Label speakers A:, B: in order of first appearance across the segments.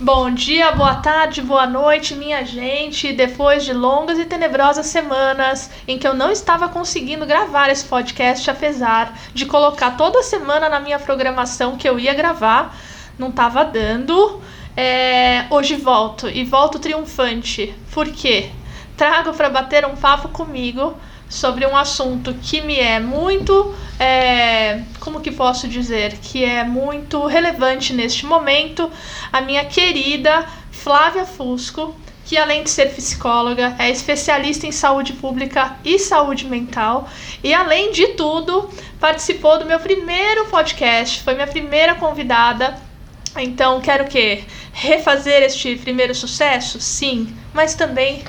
A: Bom dia, boa tarde, boa noite, minha gente. Depois de longas e tenebrosas semanas em que eu não estava conseguindo gravar esse podcast, apesar de colocar toda semana na minha programação que eu ia gravar, não estava dando. É, hoje volto e volto triunfante. Por quê? Trago para bater um papo comigo sobre um assunto que me é muito, é, como que posso dizer, que é muito relevante neste momento, a minha querida Flávia Fusco, que além de ser psicóloga, é especialista em saúde pública e saúde mental, e além de tudo, participou do meu primeiro podcast, foi minha primeira convidada. Então, quero o quê? Refazer este primeiro sucesso? Sim, mas também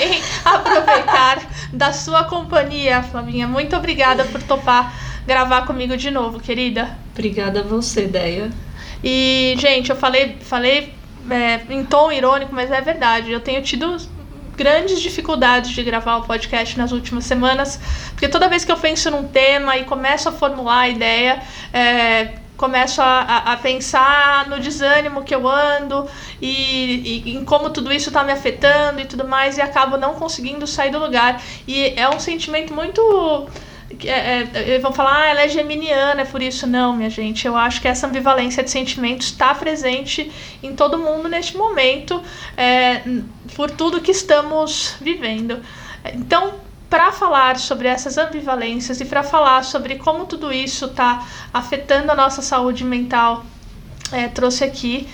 A: em aproveitar da sua companhia, Flavinha. Muito obrigada por topar gravar comigo de novo, querida.
B: Obrigada a você, Deia.
A: E, gente, eu falei, falei é, em tom irônico, mas é verdade. Eu tenho tido grandes dificuldades de gravar o podcast nas últimas semanas, porque toda vez que eu penso num tema e começo a formular a ideia, é, começo a, a, a, pensar no desânimo que eu ando e, e em como tudo isso está me afetando e tudo mais, e acabo não conseguindo sair do lugar. E é um sentimento muito. É, é, vão falar, ah, ela é geminiana, é por isso. Não, minha gente, eu acho que essa ambivalência de sentimentos está presente em todo mundo neste momento, é, por tudo que estamos vivendo. Então, para falar sobre essas ambivalências e para falar sobre como tudo isso está afetando a nossa saúde mental, é, trouxe aqui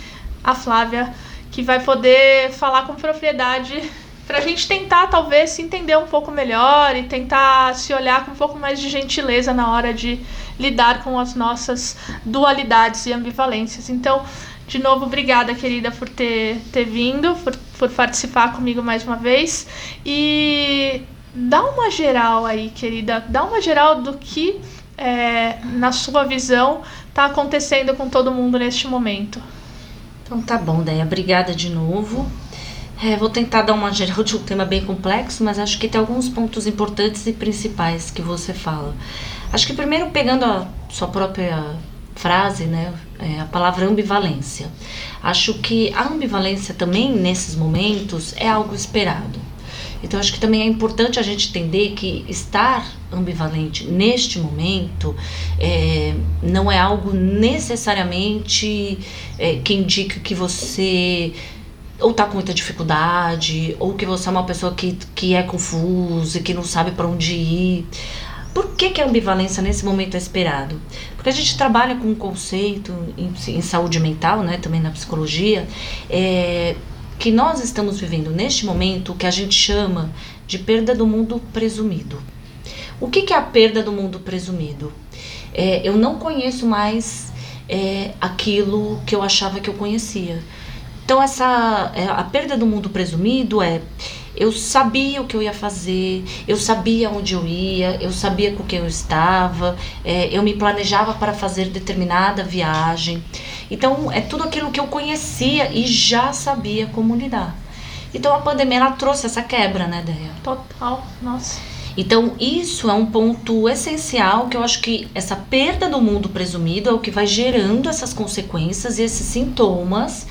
A: a Flávia, que vai poder falar com propriedade para a gente tentar, talvez, se entender um pouco melhor e tentar se olhar com um pouco mais de gentileza na hora de lidar com as nossas dualidades e ambivalências. Então, de novo, obrigada, querida, por ter, ter vindo, por, por participar comigo mais uma vez. E Dá uma geral aí, querida, dá uma geral do que, é, na sua visão, está acontecendo com todo mundo neste momento.
B: Então tá bom, Deia, obrigada de novo. É, vou tentar dar uma geral de um tema bem complexo, mas acho que tem alguns pontos importantes e principais que você fala. Acho que primeiro pegando a sua própria frase, né, é, a palavra ambivalência. Acho que a ambivalência também nesses momentos é algo esperado. Então acho que também é importante a gente entender que estar ambivalente neste momento é, não é algo necessariamente é, que indica que você ou tá com muita dificuldade, ou que você é uma pessoa que, que é confusa e que não sabe para onde ir. Por que, que a ambivalência nesse momento é esperado? Porque a gente trabalha com um conceito em, em saúde mental, né, também na psicologia, é, que nós estamos vivendo neste momento que a gente chama de perda do mundo presumido. O que, que é a perda do mundo presumido? É, eu não conheço mais é, aquilo que eu achava que eu conhecia. Então essa é, a perda do mundo presumido é eu sabia o que eu ia fazer, eu sabia onde eu ia, eu sabia com quem eu estava, é, eu me planejava para fazer determinada viagem. Então, é tudo aquilo que eu conhecia e já sabia como lidar. Então, a pandemia ela trouxe essa quebra, né, Deia?
A: Total, nossa.
B: Então, isso é um ponto essencial que eu acho que essa perda do mundo presumido é o que vai gerando essas consequências e esses sintomas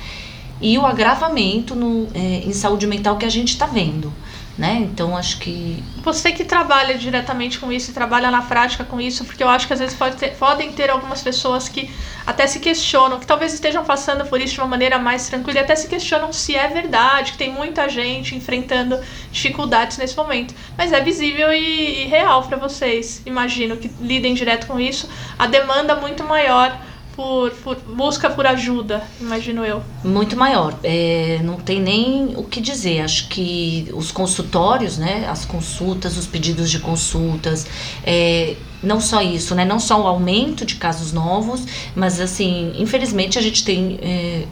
B: e o agravamento no, é, em saúde mental que a gente está vendo. Né? Então acho que.
A: Você que trabalha diretamente com isso e trabalha na prática com isso, porque eu acho que às vezes pode ter, podem ter algumas pessoas que até se questionam, que talvez estejam passando por isso de uma maneira mais tranquila e até se questionam se é verdade, que tem muita gente enfrentando dificuldades nesse momento. Mas é visível e, e real para vocês, imagino, que lidem direto com isso. A demanda muito maior por, por, busca por ajuda, imagino eu.
B: Muito maior. É, não tem nem o que dizer. Acho que os consultórios, né, as consultas, os pedidos de consultas, é, não só isso, né, não só o aumento de casos novos, mas assim, infelizmente a gente tem. É,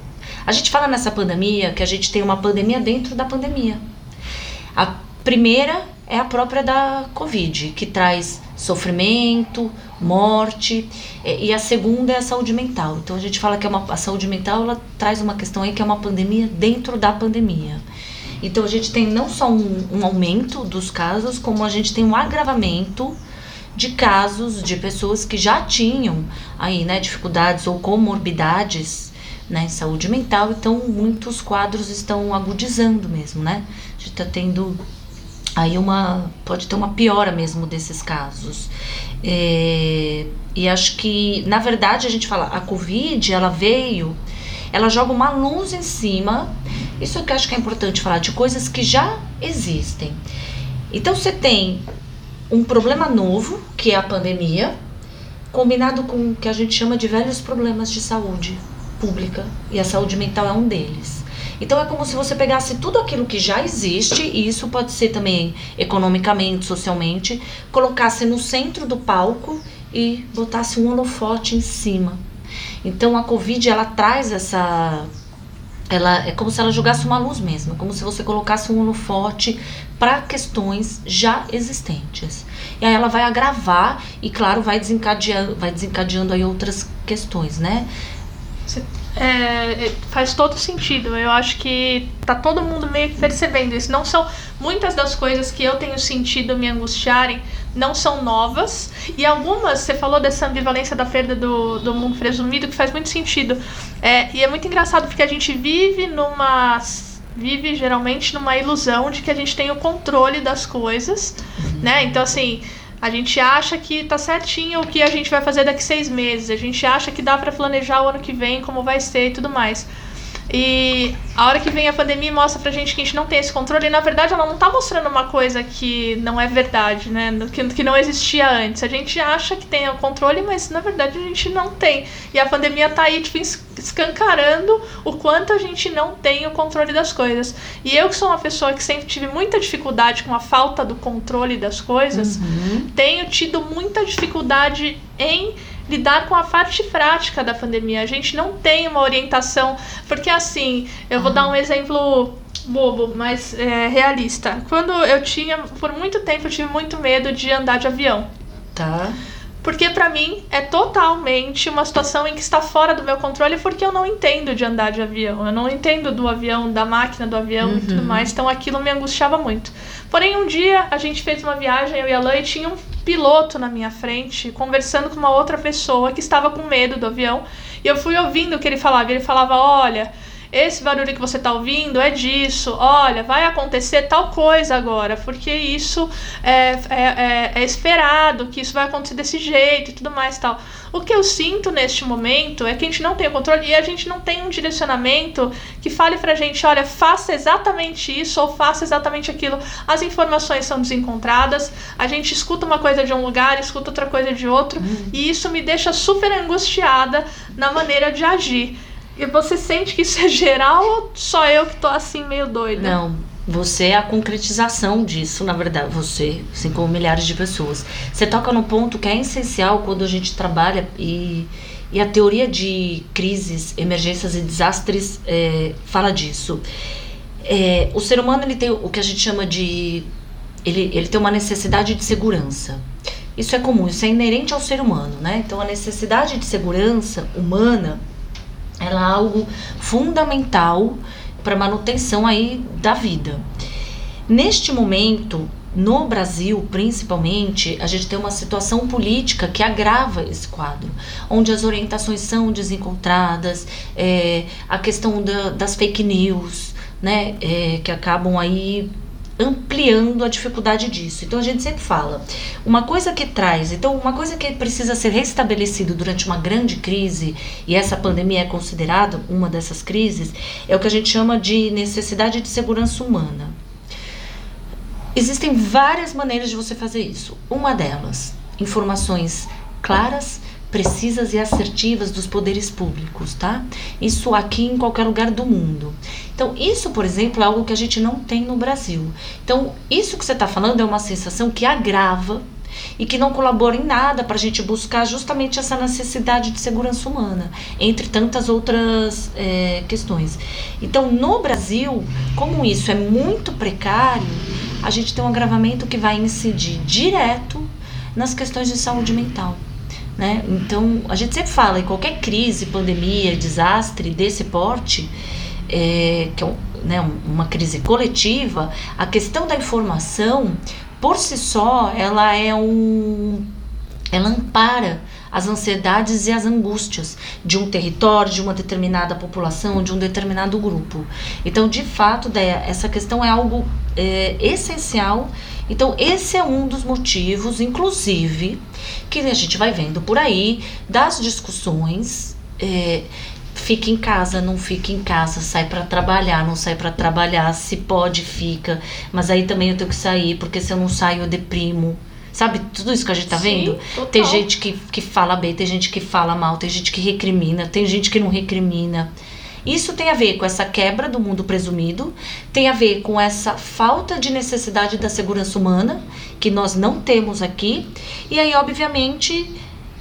B: a gente fala nessa pandemia que a gente tem uma pandemia dentro da pandemia. A primeira é a própria da Covid, que traz sofrimento, morte, e a segunda é a saúde mental. Então a gente fala que é uma, a saúde mental ela traz uma questão aí que é uma pandemia dentro da pandemia. Então a gente tem não só um, um aumento dos casos, como a gente tem um agravamento de casos de pessoas que já tinham aí, né, dificuldades ou comorbidades né, saúde mental, então muitos quadros estão agudizando mesmo, né? A gente está tendo aí uma pode ter uma piora mesmo desses casos. É, e acho que na verdade a gente fala a covid ela veio ela joga uma luz em cima. Isso que eu acho que é importante falar de coisas que já existem. Então você tem um problema novo que é a pandemia combinado com o que a gente chama de velhos problemas de saúde pública. E a saúde mental é um deles então é como se você pegasse tudo aquilo que já existe, e isso pode ser também economicamente, socialmente, colocasse no centro do palco e botasse um holofote em cima. Então a Covid ela traz essa ela é como se ela jogasse uma luz mesmo, como se você colocasse um holofote para questões já existentes. E aí ela vai agravar e claro, vai desencadeando, vai desencadeando aí outras questões, né?
A: É, é, faz todo sentido. Eu acho que tá todo mundo meio que percebendo isso. Não são muitas das coisas que eu tenho sentido me angustiarem não são novas e algumas você falou dessa ambivalência da perda do, do mundo presumido que faz muito sentido. É, e é muito engraçado porque a gente vive numa vive geralmente numa ilusão de que a gente tem o controle das coisas, né? Então assim a gente acha que tá certinho o que a gente vai fazer daqui seis meses. A gente acha que dá para planejar o ano que vem, como vai ser e tudo mais. E a hora que vem a pandemia mostra pra gente que a gente não tem esse controle. E na verdade ela não tá mostrando uma coisa que não é verdade, né? Que, que não existia antes. A gente acha que tem o controle, mas na verdade a gente não tem. E a pandemia tá aí, tipo, escancarando o quanto a gente não tem o controle das coisas. E eu, que sou uma pessoa que sempre tive muita dificuldade com a falta do controle das coisas, uhum. tenho tido muita dificuldade em lidar com a parte prática da pandemia. A gente não tem uma orientação, porque assim, eu vou dar um exemplo bobo, mas é, realista. Quando eu tinha, por muito tempo, eu tive muito medo de andar de avião.
B: Tá.
A: Porque para mim é totalmente uma situação em que está fora do meu controle porque eu não entendo de andar de avião. Eu não entendo do avião, da máquina do avião uhum. e tudo uhum. mais. Então aquilo me angustiava muito. Porém, um dia a gente fez uma viagem, eu e a Lã, e tinha um piloto na minha frente conversando com uma outra pessoa que estava com medo do avião. E eu fui ouvindo o que ele falava. Ele falava: Olha esse barulho que você está ouvindo é disso, olha, vai acontecer tal coisa agora, porque isso é, é, é, é, esperado, que isso vai acontecer desse jeito e tudo mais tal. O que eu sinto neste momento é que a gente não tem o controle e a gente não tem um direcionamento que fale pra gente, olha, faça exatamente isso ou faça exatamente aquilo. As informações são desencontradas, a gente escuta uma coisa de um lugar, escuta outra coisa de outro, uhum. e isso me deixa super angustiada na maneira de agir. E você sente que isso é geral ou só eu que tô assim meio doida?
B: Não, você é a concretização disso, na verdade, você, assim como milhares de pessoas. Você toca num ponto que é essencial quando a gente trabalha e, e a teoria de crises, emergências e desastres é, fala disso. É, o ser humano ele tem o que a gente chama de ele, ele tem uma necessidade de segurança. Isso é comum, isso é inerente ao ser humano, né? Então a necessidade de segurança humana ela é algo fundamental para a manutenção aí da vida. Neste momento, no Brasil, principalmente, a gente tem uma situação política que agrava esse quadro, onde as orientações são desencontradas, é, a questão da, das fake news, né, é, que acabam aí ampliando a dificuldade disso. Então a gente sempre fala, uma coisa que traz, então uma coisa que precisa ser restabelecido durante uma grande crise, e essa pandemia é considerada uma dessas crises, é o que a gente chama de necessidade de segurança humana. Existem várias maneiras de você fazer isso. Uma delas, informações claras, precisas e assertivas dos poderes públicos, tá? Isso aqui em qualquer lugar do mundo. Então, isso, por exemplo, é algo que a gente não tem no Brasil. Então, isso que você está falando é uma sensação que agrava e que não colabora em nada para a gente buscar justamente essa necessidade de segurança humana, entre tantas outras é, questões. Então, no Brasil, como isso é muito precário, a gente tem um agravamento que vai incidir direto nas questões de saúde mental. Né? Então, a gente sempre fala, em qualquer crise, pandemia, desastre desse porte, é, que é um, né, uma crise coletiva, a questão da informação, por si só, ela é um. ela ampara as ansiedades e as angústias de um território, de uma determinada população, de um determinado grupo. Então, de fato, essa questão é algo é, essencial. Então, esse é um dos motivos, inclusive, que a gente vai vendo por aí das discussões. É, fica em casa, não fica em casa, sai para trabalhar, não sai para trabalhar, se pode, fica, mas aí também eu tenho que sair, porque se eu não saio eu deprimo. Sabe, tudo isso que a gente tá
A: Sim,
B: vendo?
A: total.
B: Tem gente que, que fala bem, tem gente que fala mal, tem gente que recrimina, tem gente que não recrimina. Isso tem a ver com essa quebra do mundo presumido, tem a ver com essa falta de necessidade da segurança humana, que nós não temos aqui. E aí, obviamente,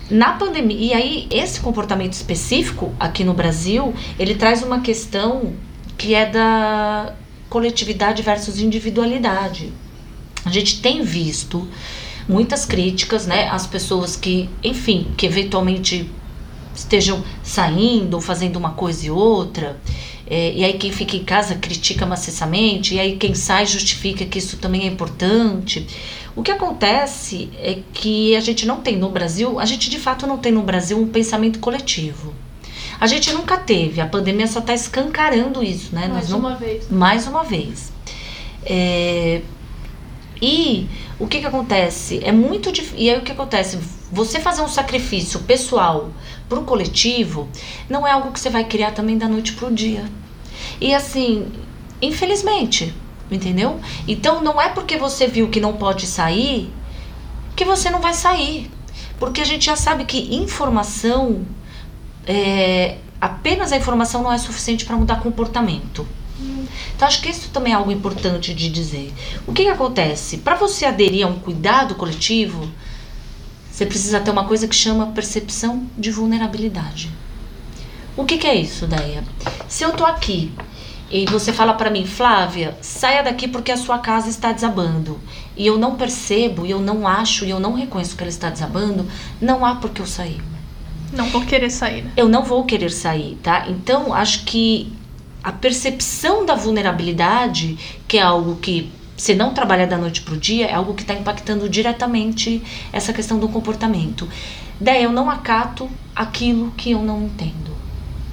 B: na pandemia, e aí esse comportamento específico aqui no Brasil, ele traz uma questão que é da coletividade versus individualidade. A gente tem visto muitas críticas, né, às pessoas que, enfim, que eventualmente estejam saindo, fazendo uma coisa e outra. É, e aí quem fica em casa critica maciçamente, e aí quem sai justifica que isso também é importante. O que acontece é que a gente não tem no Brasil, a gente de fato não tem no Brasil um pensamento coletivo. A gente nunca teve, a pandemia só está escancarando isso, né?
A: Mais
B: Nós não,
A: uma vez.
B: mais uma vez. É, e o que que acontece? É muito difícil. E aí o que acontece? Você fazer um sacrifício pessoal pro coletivo não é algo que você vai criar também da noite pro dia. E assim, infelizmente, entendeu? Então não é porque você viu que não pode sair que você não vai sair. Porque a gente já sabe que informação, é, apenas a informação não é suficiente para mudar comportamento. Então acho que isso também é algo importante de dizer. O que, que acontece? Para você aderir a um cuidado coletivo, você precisa ter uma coisa que chama percepção de vulnerabilidade. O que, que é isso, Deia? Se eu tô aqui e você fala para mim, Flávia, saia daqui porque a sua casa está desabando, e eu não percebo, e eu não acho, e eu não reconheço que ela está desabando, não há por que eu sair
A: Não vou querer sair, né?
B: eu não vou querer sair, tá? Então, acho que a percepção da vulnerabilidade, que é algo que se não trabalha da noite pro dia, é algo que está impactando diretamente essa questão do comportamento. Daí eu não acato aquilo que eu não entendo.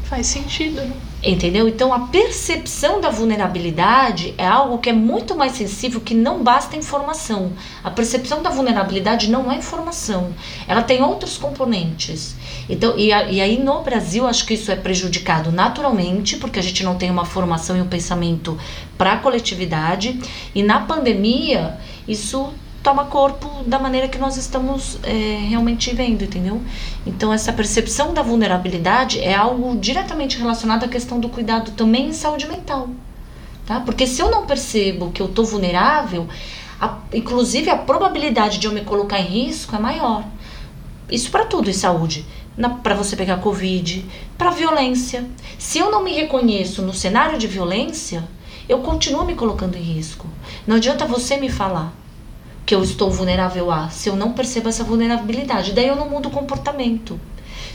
A: Faz sentido, né?
B: Entendeu? Então a percepção da vulnerabilidade é algo que é muito mais sensível que não basta informação. A percepção da vulnerabilidade não é informação, ela tem outros componentes. Então, e, a- e aí no Brasil acho que isso é prejudicado naturalmente, porque a gente não tem uma formação e um pensamento para a coletividade, e na pandemia isso toma corpo da maneira que nós estamos é, realmente vendo, entendeu? Então essa percepção da vulnerabilidade é algo diretamente relacionado à questão do cuidado também em saúde mental, tá? Porque se eu não percebo que eu tô vulnerável, a- inclusive a probabilidade de eu me colocar em risco é maior. Isso para tudo em saúde. Para você pegar Covid, para violência. Se eu não me reconheço no cenário de violência, eu continuo me colocando em risco. Não adianta você me falar que eu estou vulnerável a, se eu não percebo essa vulnerabilidade. Daí eu não mudo o comportamento.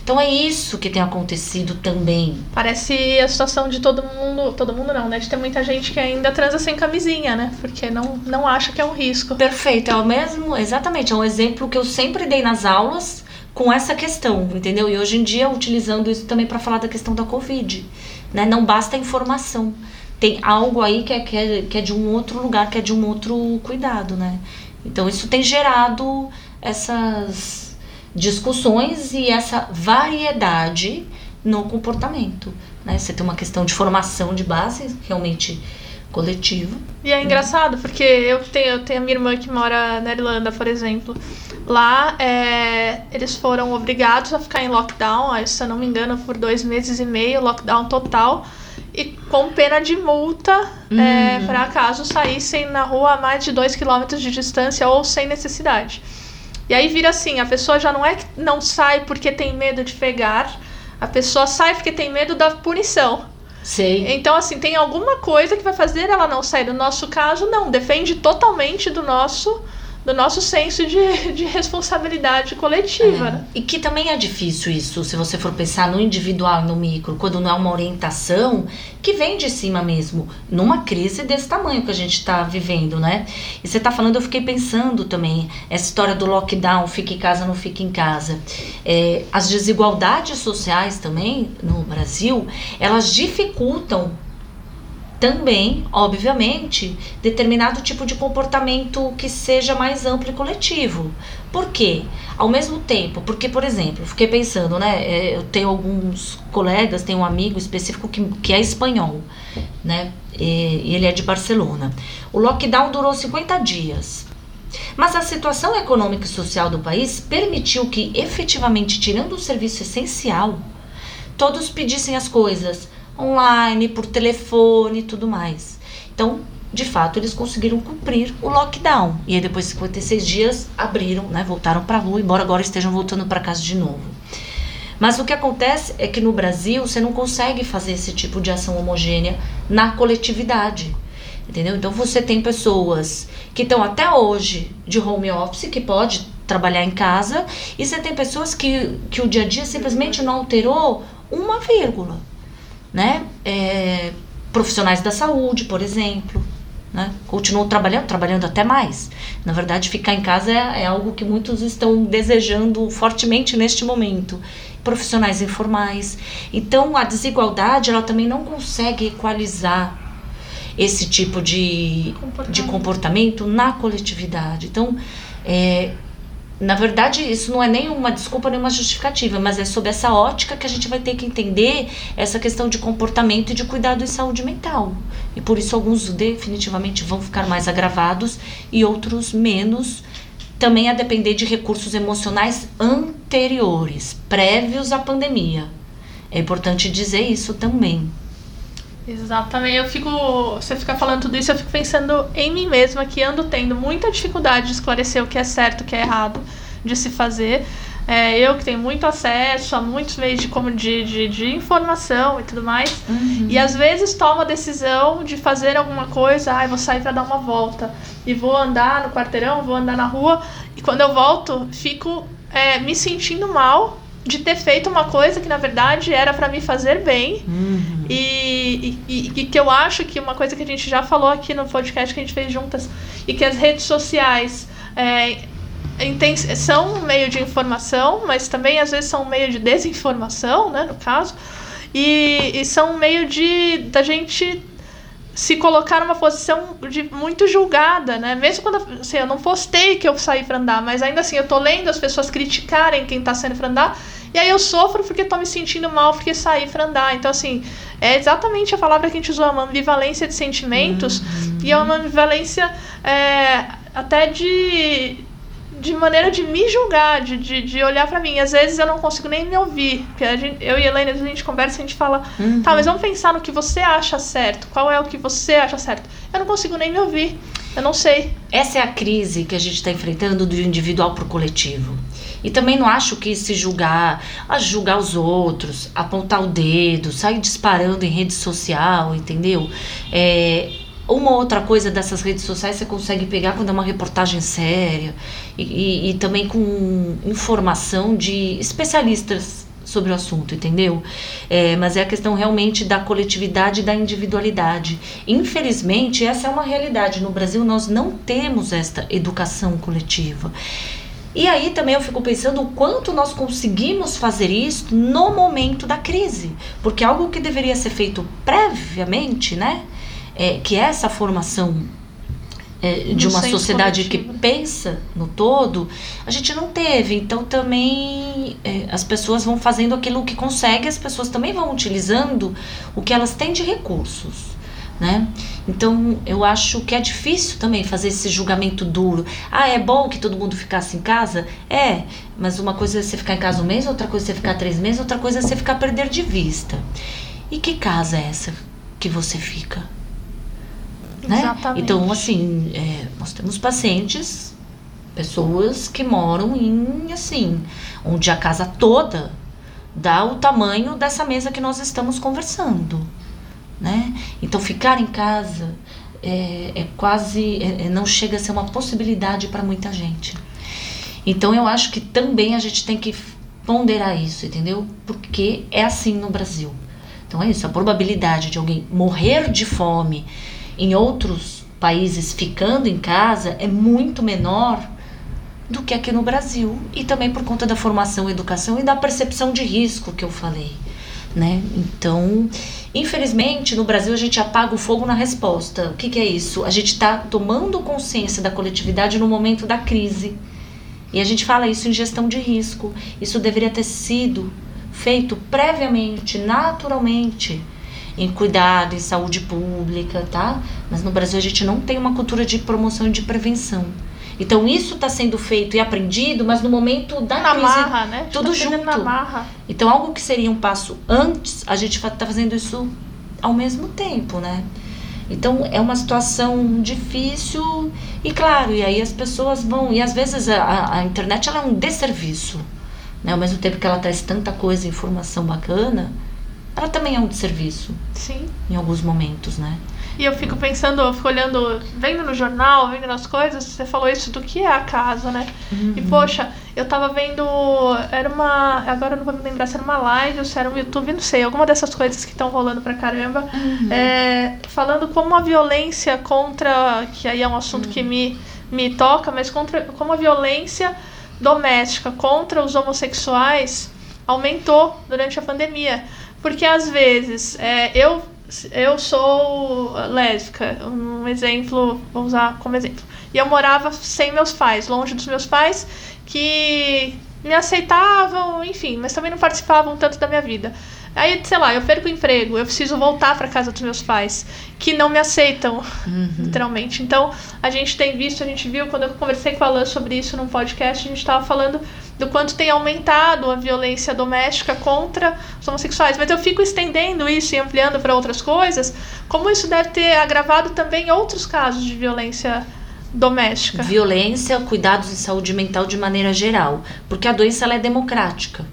B: Então é isso que tem acontecido também.
A: Parece a situação de todo mundo. Todo mundo não, né? De ter muita gente que ainda transa sem camisinha, né? Porque não, não acha que é um risco.
B: Perfeito, é o mesmo, exatamente, é um exemplo que eu sempre dei nas aulas com essa questão, entendeu? E hoje em dia utilizando isso também para falar da questão da Covid, né? Não basta a informação. Tem algo aí que é, que, é, que é de um outro lugar, que é de um outro cuidado, né? Então isso tem gerado essas discussões e essa variedade no comportamento, né? Você tem uma questão de formação de base realmente coletiva.
A: E é engraçado, porque eu tenho, eu tenho a minha irmã que mora na Irlanda, por exemplo. Lá, é, eles foram obrigados a ficar em lockdown, se eu não me engano, por dois meses e meio, lockdown total. E com pena de multa é,
B: Hum.
A: para caso saíssem na rua a mais de dois quilômetros de distância ou sem necessidade. E aí vira assim, a pessoa já não é que não sai porque tem medo de pegar, a pessoa sai porque tem medo da punição.
B: Sei.
A: Então, assim, tem alguma coisa que vai fazer ela não sair. No nosso caso, não. Depende totalmente do nosso do nosso senso de, de responsabilidade coletiva.
B: É.
A: Né?
B: E que também é difícil isso, se você for pensar no individual no micro, quando não é uma orientação que vem de cima mesmo, numa crise desse tamanho que a gente está vivendo, né? E você está falando, eu fiquei pensando também, essa história do lockdown, fique em casa, não fique em casa. É, as desigualdades sociais também no Brasil, elas dificultam também, obviamente, determinado tipo de comportamento que seja mais amplo e coletivo. Por quê? Ao mesmo tempo, porque, por exemplo, fiquei pensando, né? É, eu tenho alguns colegas, tenho um amigo específico que, que é espanhol, né? E ele é de Barcelona. O lockdown durou 50 dias. Mas a situação econômica e social do país permitiu que, efetivamente, tirando o serviço essencial, todos pedissem as coisas online, por telefone e tudo mais. Então, de fato, eles conseguiram cumprir o lockdown. E aí, depois de 56 dias, abriram, né, voltaram para a rua, embora agora estejam voltando para casa de novo. Mas o que acontece é que no Brasil você não consegue fazer esse tipo de ação homogênea na coletividade. Entendeu? Então você tem pessoas que estão até hoje de home office, que pode trabalhar em casa, e você tem pessoas que, que o dia a dia simplesmente não alterou uma vírgula né? É, profissionais da saúde, por exemplo, né? Continuam trabalhando, trabalhando até mais. Na verdade, ficar em casa é, é algo que muitos estão desejando fortemente neste momento. Profissionais informais. Então, a desigualdade, ela também não consegue equalizar esse tipo de comportamento, de comportamento na coletividade. Então, é, na verdade, isso não é nem uma desculpa nem uma justificativa, mas é sob essa ótica que a gente vai ter que entender essa questão de comportamento e de cuidado e saúde mental. E por isso alguns definitivamente vão ficar mais agravados e outros menos, também a depender de recursos emocionais anteriores, prévios à pandemia. É importante dizer isso também.
A: Exatamente. Eu fico. Você fica falando tudo isso, eu fico pensando em mim mesma, que ando tendo muita dificuldade de esclarecer o que é certo, o que é errado de se fazer. É, eu que tenho muito acesso a muitos meios de, de, de, de informação e tudo mais. Uhum. E às vezes tomo a decisão de fazer alguma coisa, ai, ah, vou sair para dar uma volta. E vou andar no quarteirão, vou andar na rua. E quando eu volto, fico é, me sentindo mal de ter feito uma coisa que na verdade era para me fazer bem. Uhum. E, e, e, que eu acho que uma coisa que a gente já falou aqui no podcast que a gente fez juntas, e que as redes sociais é, são um meio de informação, mas também às vezes são um meio de desinformação, né, no caso, e, e são um meio de da gente se colocar numa posição de muito julgada, né? Mesmo quando assim, eu não postei que eu saí para andar, mas ainda assim eu tô lendo as pessoas criticarem quem tá saindo para andar, e aí eu sofro porque tô me sentindo mal porque saí para andar. Então assim, é exatamente a palavra que a gente usou, uma ambivalência de sensentimentos uhum. e é uma ambivalência é, até de de maneira de me julgar, de, de, de olhar para mim. Às vezes eu não consigo nem me ouvir. Porque a gente, eu e a Helena, a gente conversa e a gente fala, uhum. tá, mas vamos pensar no que você acha certo. Qual é o que você acha certo? Eu não consigo nem me ouvir. Eu não sei.
B: Essa é a crise que a gente está enfrentando do individual pro coletivo. E também não acho que se julgar, a julgar os outros, apontar o dedo, sair disparando em rede social, entendeu? É, uma outra coisa dessas redes sociais você consegue pegar quando é uma reportagem séria e, e, e também com informação de especialistas sobre o assunto, entendeu? É, mas é a questão realmente da coletividade e da individualidade. Infelizmente, essa é uma realidade. No Brasil, nós não temos esta educação coletiva. E aí também eu fico pensando o quanto nós conseguimos fazer isso no momento da crise. Porque algo que deveria ser feito previamente, né? É, que essa formação é, de uma sociedade coletivo. que pensa no todo, a gente não teve. Então também é, as pessoas vão fazendo aquilo que conseguem, as pessoas também vão utilizando o que elas têm de recursos. Né? Então eu acho que é difícil também fazer esse julgamento duro. Ah, é bom que todo mundo ficasse em casa? É, mas uma coisa é você ficar em casa um mês, outra coisa é você ficar três meses, outra coisa é você ficar perder de vista. E que casa é essa que você fica? Né? Exatamente. Então, assim, é, nós temos pacientes, pessoas que moram em, assim, onde a casa toda dá o tamanho dessa mesa que nós estamos conversando, né? Então, ficar em casa é, é quase. É, é, não chega a ser uma possibilidade para muita gente. Então eu acho que também a gente tem que ponderar isso, entendeu? Porque é assim no Brasil. Então é isso, a probabilidade de alguém morrer de fome em outros países ficando em casa é muito menor do que aqui no Brasil e também por conta da formação, educação e da percepção de risco que eu falei, né? Então, infelizmente, no Brasil a gente apaga o fogo na resposta. O que, que é isso? A gente está tomando consciência da coletividade no momento da crise. E a gente fala isso em gestão de risco. Isso deveria ter sido feito previamente, naturalmente, em cuidado, em saúde pública, tá? Mas no Brasil a gente não tem uma cultura de promoção e de prevenção. Então isso está sendo feito e aprendido, mas no momento da
A: na
B: crise,
A: marra, né?
B: tudo
A: tá
B: junto.
A: Na marra.
B: Então algo que seria um passo antes, a gente está fazendo isso ao mesmo tempo, né? Então é uma situação difícil e claro, e aí as pessoas vão e às vezes a, a internet ela é um desserviço, né? Ao mesmo tempo que ela traz tanta coisa, informação bacana, ela também é um desserviço.
A: Sim.
B: Em alguns momentos, né?
A: E eu fico pensando, eu fico olhando, vendo no jornal, vendo nas coisas, você falou isso do que é a casa, né? Uhum. E poxa, eu tava vendo, era uma, agora eu não vou me lembrar se era uma live ou se era um YouTube, não sei, alguma dessas coisas que estão rolando pra caramba, uhum. é, falando como a violência contra, que aí é um assunto uhum. que me, me toca, mas contra, como a violência doméstica contra os homossexuais aumentou durante a pandemia. Porque às vezes é, eu eu sou lésbica, um exemplo, vou usar como exemplo. E eu morava sem meus pais, longe dos meus pais, que me aceitavam, enfim, mas também não participavam tanto da minha vida. Aí, sei lá, eu perco o emprego, eu preciso voltar para casa dos meus pais, que não me aceitam, uhum. literalmente. Então, a gente tem visto, a gente viu, quando eu conversei com a Alan sobre isso num podcast, a gente estava falando do quanto tem aumentado a violência doméstica contra os homossexuais. Mas eu fico estendendo isso e ampliando para outras coisas, como isso deve ter agravado também outros casos de violência doméstica.
B: Violência, cuidados em saúde mental de maneira geral, porque a doença ela é democrática.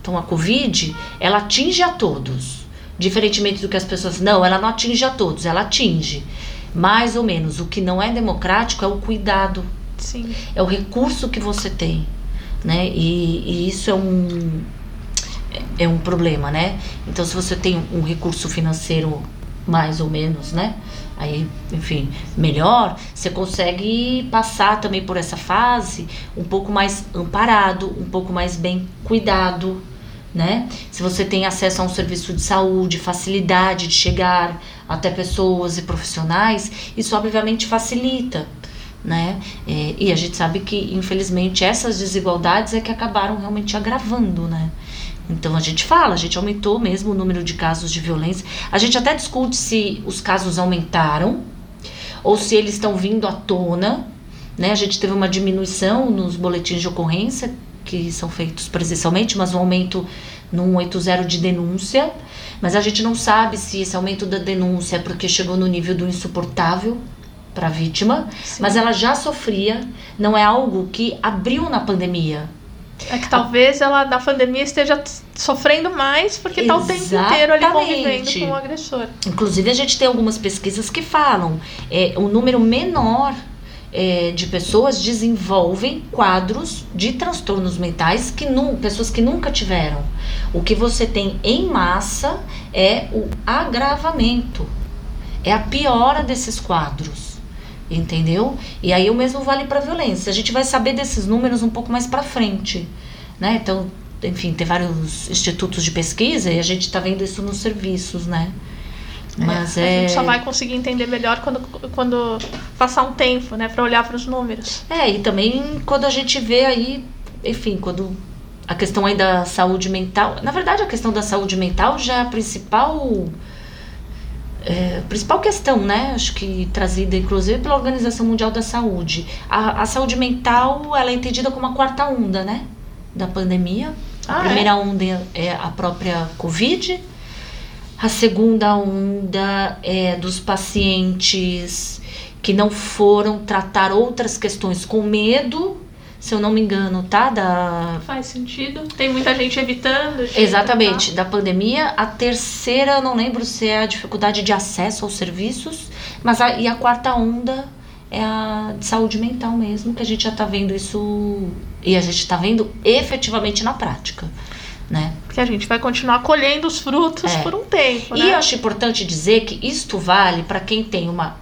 B: Então a Covid, ela atinge a todos. Diferentemente do que as pessoas. Não, ela não atinge a todos, ela atinge. Mais ou menos. O que não é democrático é o cuidado.
A: Sim.
B: É o recurso que você tem. Né? E, e isso é um, é um problema, né? Então, se você tem um recurso financeiro mais ou menos, né? Aí, enfim, melhor, você consegue passar também por essa fase um pouco mais amparado, um pouco mais bem cuidado, né? Se você tem acesso a um serviço de saúde, facilidade de chegar até pessoas e profissionais, isso obviamente facilita, né? É, e a gente sabe que, infelizmente, essas desigualdades é que acabaram realmente agravando, né? Então a gente fala, a gente aumentou mesmo o número de casos de violência. A gente até discute se os casos aumentaram ou se eles estão vindo à tona. Né? A gente teve uma diminuição nos boletins de ocorrência que são feitos presencialmente, mas um aumento no 180 de denúncia. Mas a gente não sabe se esse aumento da denúncia é porque chegou no nível do insuportável para a vítima, Sim. mas ela já sofria, não é algo que abriu na pandemia.
A: É que talvez ela da pandemia esteja sofrendo mais porque está o tempo inteiro ali convivendo com o agressor.
B: Inclusive a gente tem algumas pesquisas que falam é, um número menor é, de pessoas desenvolvem quadros de transtornos mentais que nu, pessoas que nunca tiveram. O que você tem em massa é o agravamento, é a piora desses quadros, entendeu? E aí o mesmo vale para violência. A gente vai saber desses números um pouco mais para frente, né? Então, enfim, tem vários institutos de pesquisa e a gente está vendo isso nos serviços, né?
A: Mas é, é... A gente só vai conseguir entender melhor quando, quando passar um tempo, né, para olhar para os números.
B: É, e também quando a gente vê aí, enfim, quando a questão aí da saúde mental, na verdade a questão da saúde mental já é a principal é, principal questão, né? Acho que trazida inclusive pela Organização Mundial da Saúde. A, a saúde mental ela é entendida como a quarta onda, né? Da pandemia. Ah, a primeira é? onda é a própria Covid a segunda onda é dos pacientes que não foram tratar outras questões com medo, se eu não me engano, tá? Da...
A: Faz sentido. Tem muita gente evitando. de
B: Exatamente,
A: tentar.
B: da pandemia. A terceira, eu não lembro se é a dificuldade de acesso aos serviços, mas a, e a quarta onda é a de saúde mental mesmo, que a gente já tá vendo isso e a gente tá vendo efetivamente na prática, né?
A: Porque a gente vai continuar colhendo os frutos
B: É.
A: por um tempo,
B: E
A: né?
B: eu acho importante dizer que isto vale para quem tem uma,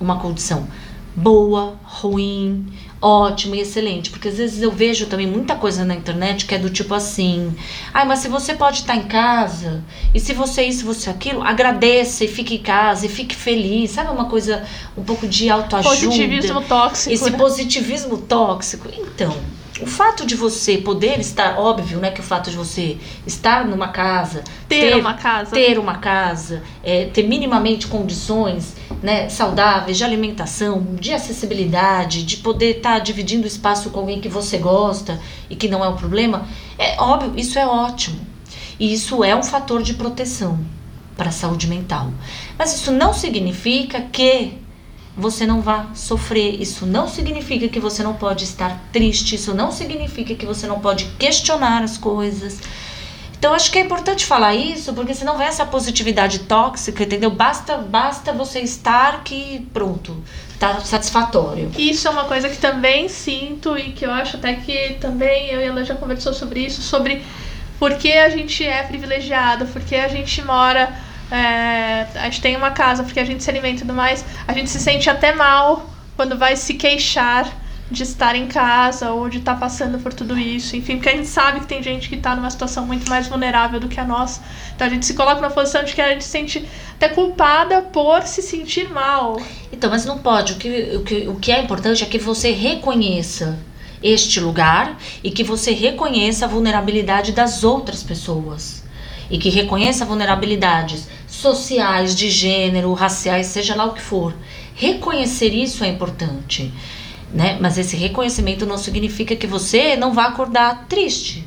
B: uma condição boa, ruim, ótima e excelente. Porque às vezes eu vejo também muita coisa na internet que é do tipo assim: ai, mas se você pode estar em casa, e se você isso, você aquilo, agradeça e fique em casa e fique feliz. Sabe uma coisa um pouco de autoajuda?
A: Positivismo tóxico.
B: esse
A: né?
B: positivismo tóxico. Então, o fato de você poder estar, óbvio, né, que o fato de você estar numa casa,
A: ter, uma casa.
B: ter uma casa, é, ter minimamente condições né, saudáveis de alimentação, de acessibilidade, de poder estar dividindo espaço com alguém que você gosta e que não é um problema, é óbvio, isso é ótimo. E isso é um fator de proteção para a saúde mental. Mas isso não significa que você não vá sofrer. Isso não significa que você não pode estar triste. Isso não significa que você não pode questionar as coisas. Então acho que é importante falar isso, porque senão vem essa positividade tóxica, entendeu? Basta, basta você estar que pronto, tá satisfatório.
A: Isso é uma coisa que também sinto e que eu acho até que também eu e ela já conversou sobre isso, sobre por que a gente é privilegiado, porque a gente mora, é, a gente tem uma casa, porque a gente se alimenta e mais, a gente se sente até mal quando vai se queixar de estar em casa ou de estar passando por tudo isso, enfim, porque a gente sabe que tem gente que está numa situação muito mais vulnerável do que a nossa. Então a gente se coloca numa posição de que a gente se sente até culpada por se sentir mal.
B: Então, mas não pode. O que, o, que, o que é importante é que você reconheça este lugar e que você reconheça a vulnerabilidade das outras pessoas. E que reconheça vulnerabilidades sociais, de gênero, raciais, seja lá o que for. Reconhecer isso é importante. Né? Mas esse reconhecimento não significa que você não vá acordar triste.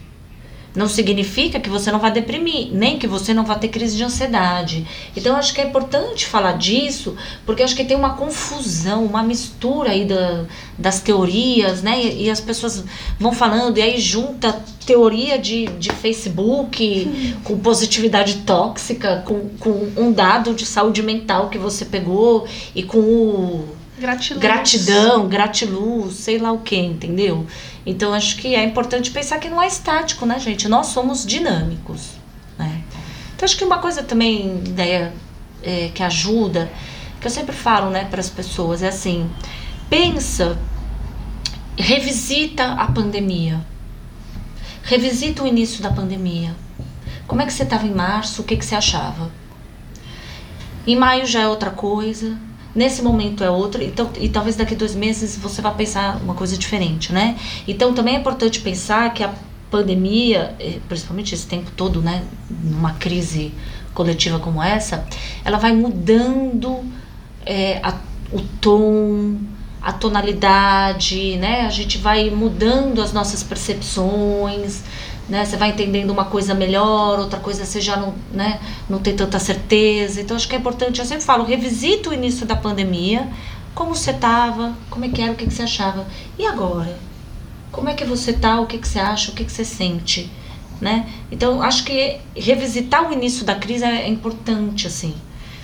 B: Não significa que você não vai deprimir, nem que você não vai ter crise de ansiedade. Então, acho que é importante falar disso, porque acho que tem uma confusão, uma mistura aí da, das teorias, né? E, e as pessoas vão falando, e aí junta teoria de, de Facebook com positividade tóxica, com, com um dado de saúde mental que você pegou e com o
A: Gratiluz.
B: gratidão, gratiluz, sei lá o que, entendeu? Então acho que é importante pensar que não é estático, né, gente? Nós somos dinâmicos, né? Então acho que uma coisa também, ideia é, que ajuda, que eu sempre falo, né, para as pessoas é assim: pensa, revisita a pandemia, revisita o início da pandemia. Como é que você estava em março? O que que você achava? Em maio já é outra coisa. Nesse momento é outra, então, e talvez daqui dois meses você vá pensar uma coisa diferente, né? Então também é importante pensar que a pandemia, eh, principalmente esse tempo todo, né, numa crise coletiva como essa, ela vai mudando eh, a- o tom, a tonalidade, né? A gente vai mudando as nossas percepções, né? Você vai entendendo uma coisa melhor, outra coisa você já não, né, não tem tanta certeza. Então acho que é importante, eu sempre falo, revisita o início da pandemia, como você estava, como é que era, o que, que você achava. E agora? Como é que você tá, o que, que você acha, o que, que você sente, né? Então acho que revisitar o início da crise é importante, assim.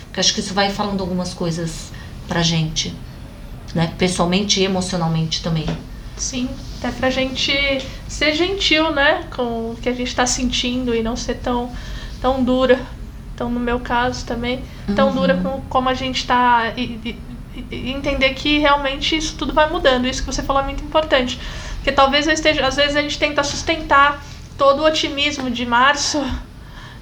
B: Porque acho que isso vai falando algumas coisas pra gente, né? Pessoalmente e emocionalmente também.
A: Sim, até pra gente ser gentil, né? Com o que a gente tá sentindo e não ser tão, tão dura. Então, no meu caso também, tão
B: Uhum.
A: dura com como a gente tá. E, e- entender que realmente isso tudo vai mudando. Isso que você falou é muito importante. Porque talvez eu esteja. Às vezes a gente tenta sustentar todo o otimismo de março.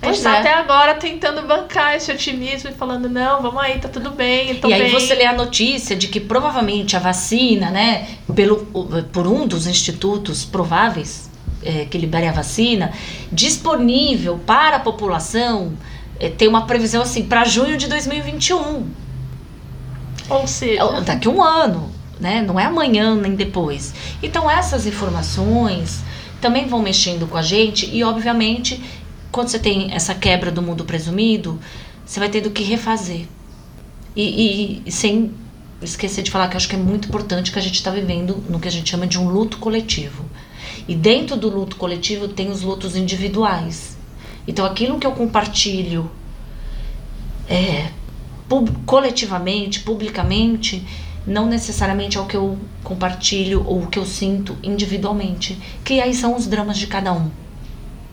A: A
B: Pois
A: gente tá
B: é.
A: até agora tentando bancar esse otimismo e falando, não, vamos aí, tá tudo bem, tô
B: e aí
A: bem.
B: você lê a notícia de que provavelmente a vacina, né, pelo, por um dos institutos prováveis é, que libere a vacina, disponível para a população, é, tem uma previsão assim para junho de 2021.
A: Ou seja,
B: É, daqui um ano, né? Não é amanhã nem depois. Então essas informações também vão mexendo com a gente e obviamente quando você tem essa quebra do mundo presumido, você vai tendo que refazer e, e- sem esqueci de falar que acho que é muito importante que a gente está vivendo no que a gente chama de um luto coletivo. E dentro do luto coletivo tem os lutos individuais. Então aquilo que eu compartilho é, pub coletivamente, publicamente, não necessariamente é o que eu compartilho ou o que eu sinto individualmente, que aí são os dramas de cada um.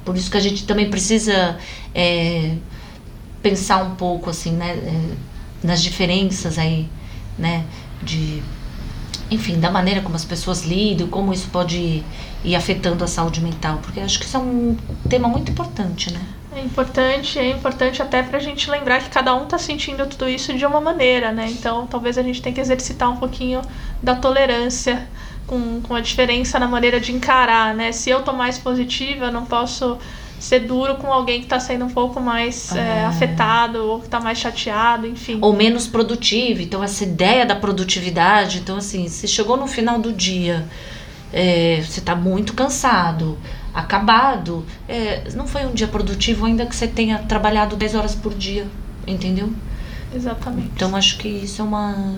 B: Por isso que a gente também precisa é, pensar um pouco assim, né, é, nas diferenças aí, né, de enfim, da maneira como as pessoas lidam, como isso pode ir afetando a saúde mental, porque acho que isso é um tema muito importante, né?
A: É importante, é importante até para a gente lembrar que cada um está sentindo tudo isso de uma maneira, né? Então, talvez a gente tenha que exercitar um pouquinho da tolerância com, com a diferença na maneira de encarar, né? Se eu tô mais positiva, eu não posso ser duro com alguém que está sendo um pouco mais é. É, afetado ou que está mais chateado, enfim.
B: Ou menos produtivo. Então, essa ideia da produtividade. Então, assim, se chegou no final do dia, é, você está muito cansado, acabado, é, não foi um dia produtivo, ainda que você tenha trabalhado 10 horas por dia, entendeu?
A: Exatamente.
B: Então, acho que isso é uma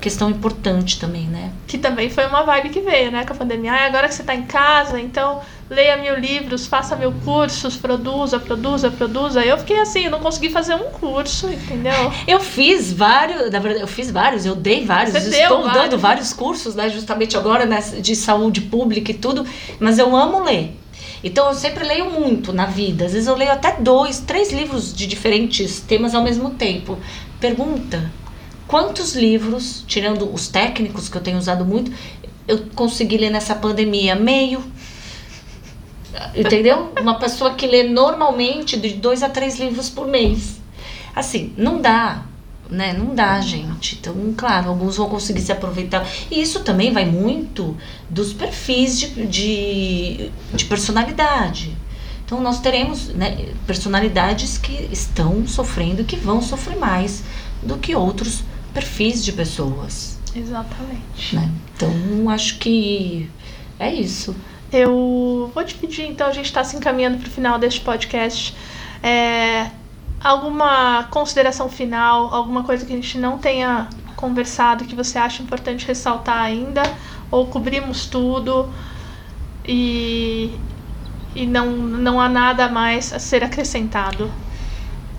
B: questão importante também, né?
A: Que também foi uma vibe que veio, né, com a pandemia. Ah, agora que você está em casa, então leia mil livros, faça mil cursos, produza, produza, produza. Eu fiquei assim, eu não consegui fazer um curso, entendeu?
B: Eu fiz vários, na verdade, eu fiz vários, eu dei vários,
A: Você
B: estou
A: vários.
B: dando vários cursos, né, justamente agora né, de saúde pública e tudo, mas eu amo ler. Então eu sempre leio muito na vida. Às vezes eu leio até dois, três livros de diferentes temas ao mesmo tempo. Pergunta: quantos livros, tirando os técnicos que eu tenho usado muito, eu consegui ler nessa pandemia? Meio. Entendeu? Uma pessoa que lê normalmente de dois a três livros por mês. Assim, não dá, né? Não dá, gente. Então, claro, alguns vão conseguir se aproveitar. E isso também vai muito dos perfis de, de, de personalidade. Então, nós teremos né, personalidades que estão sofrendo e que vão sofrer mais do que outros perfis de pessoas.
A: Exatamente.
B: Né? Então, acho que é isso.
A: Eu vou te pedir, então, a gente está se encaminhando para o final deste podcast. É, alguma consideração final, alguma coisa que a gente não tenha conversado que você acha importante ressaltar ainda? Ou cobrimos tudo e, e não, não há nada mais a ser acrescentado?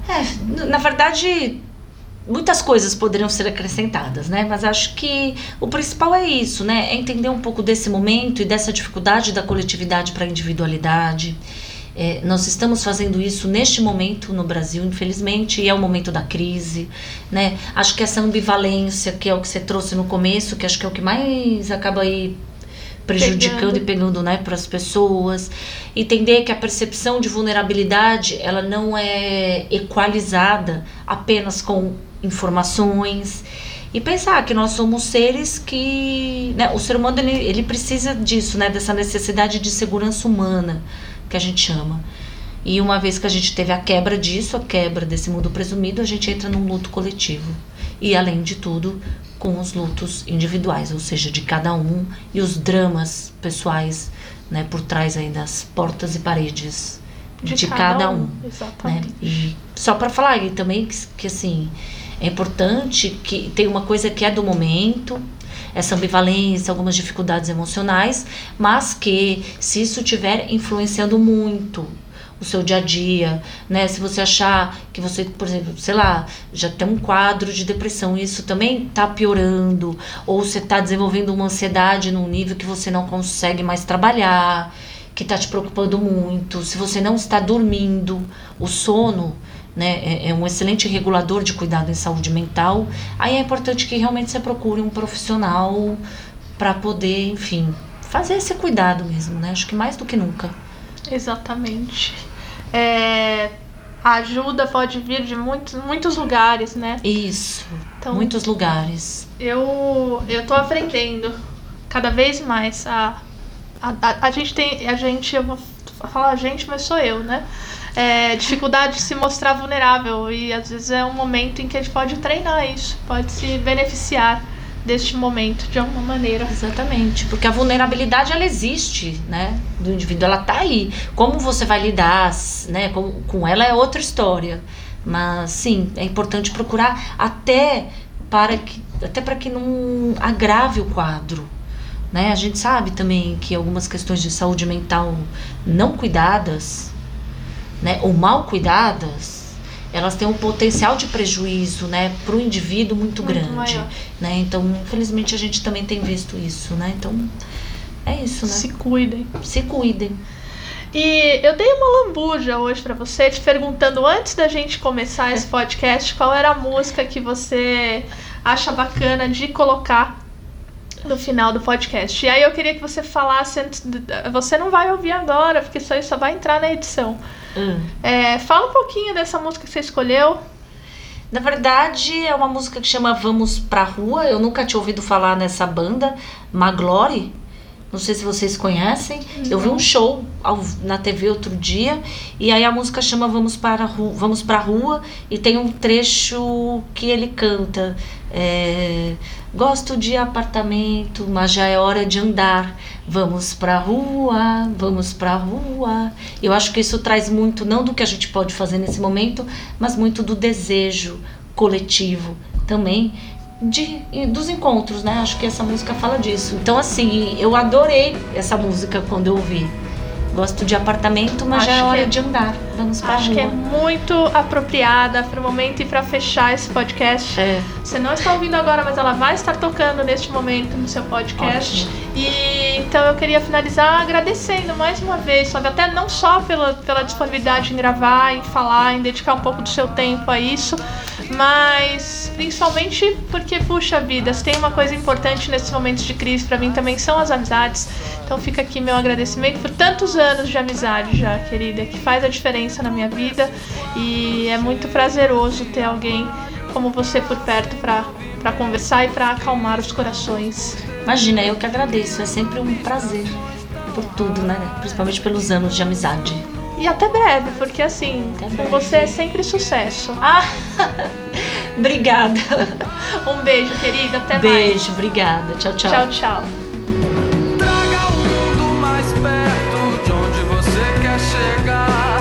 B: É, na verdade, muitas coisas poderiam ser acrescentadas, né? Mas acho que o principal é isso, né? É entender um pouco desse momento e dessa dificuldade da coletividade para a individualidade. É, nós estamos fazendo isso neste momento no Brasil, infelizmente, e é o momento da crise, né? Acho que essa ambivalência, que é o que você trouxe no começo, que acho que é o que mais acaba aí prejudicando pegando. e pegando né, para as pessoas. Entender que a percepção de vulnerabilidade ela não é equalizada apenas com informações e pensar que nós somos seres que né, o ser humano ele, ele precisa disso né dessa necessidade de segurança humana que a gente chama e uma vez que a gente teve a quebra disso a quebra desse mundo presumido a gente entra num luto coletivo. E além de tudo com os lutos individuais ou seja de cada um e os dramas pessoais né por trás aí das portas e paredes de, de cada, um, um
A: exatamente. Né?
B: e só para falar e também que, que assim é importante que tem uma coisa que é do momento, essa ambivalência, algumas dificuldades emocionais, mas que se isso estiver influenciando muito o seu dia a dia, né? Se você achar que você, por exemplo, sei lá, já tem um quadro de depressão isso também está piorando, ou você está desenvolvendo uma ansiedade num nível que você não consegue mais trabalhar, que está te preocupando muito, se você não está dormindo, o sono né, é, é um excelente regulador de cuidado em saúde mental, aí é importante que realmente você procure um profissional para poder, enfim, fazer esse cuidado mesmo, né? Acho que mais do que nunca.
A: Exatamente. É, a ajuda pode vir de muitos, muitos lugares, né?
B: Isso. Então, muitos lugares.
A: Eu eu tô aprendendo cada vez mais a a, a, a gente tem a gente eu vou falar a gente, mas sou eu, né? É, dificuldade de se mostrar vulnerável. E às vezes é um momento em que a gente pode treinar isso, pode se beneficiar deste momento de alguma maneira.
B: Exatamente, porque a vulnerabilidade ela existe, né, do indivíduo, ela tá aí. Como você vai lidar, né, com, com ela é outra história. Mas sim, é importante procurar até para que até para que não agrave o quadro. Né? A gente sabe também que algumas questões de saúde mental não cuidadas, né, ou mal cuidadas, elas têm um potencial de prejuízo, né, para o indivíduo muito, muito grande, maior. né? Então, infelizmente a gente também tem visto isso, né? Então, é isso, né?
A: Se cuidem.
B: Se cuidem.
A: E eu dei uma lambuja hoje para você, te perguntando antes da gente começar esse podcast, qual era a música que você acha bacana de colocar no final do podcast. E aí eu queria que você falasse antes. De, você não vai ouvir agora, porque isso aí só vai entrar na edição. Hum. É, fala um pouquinho dessa música que você escolheu.
B: Na verdade, é uma música que chama Vamos Pra Rua. Eu nunca tinha ouvido falar nessa banda, Maglory. Não sei se vocês conhecem. Eu vi um show ao, na TV outro dia e aí a música chama Vamos para Rua, Vamos para Rua e tem um trecho que ele canta. É, Gosto de apartamento, mas já é hora de andar. Vamos pra rua, vamos pra rua. Eu acho que isso traz muito, não do que a gente pode fazer nesse momento, mas muito do desejo coletivo também de, dos encontros, né? Acho que essa música fala disso. Então, assim, eu adorei essa música quando eu ouvi. Gosto de apartamento, mas Acho já é hora é, de andar. Vamos pra
A: Acho
B: rua.
A: que é muito apropriada para o momento e para fechar esse podcast. É. Você não está ouvindo agora, mas ela vai estar tocando neste momento no seu podcast. Ótimo. E então eu queria finalizar agradecendo mais uma vez, sabe? Até não só pela, pela disponibilidade em gravar, em falar, em dedicar um pouco do seu tempo a isso, mas principalmente porque, puxa vida, se tem uma coisa importante nesses momentos de crise para mim também são as amizades. Então fica aqui meu agradecimento por tantos anos de amizade já, querida, que faz a diferença na minha vida e é muito prazeroso ter alguém como você por perto para conversar e para acalmar os corações.
B: Imagina, eu que agradeço, é sempre um prazer por tudo, né? Principalmente pelos anos de amizade.
A: E até breve, porque assim, até com você é sempre sucesso.
B: Ah! obrigada.
A: Um beijo, querida. Até
B: beijo,
A: mais.
B: Beijo, obrigada. Tchau, tchau.
A: Tchau, tchau.
C: Traga o mundo mais perto de onde você quer chegar.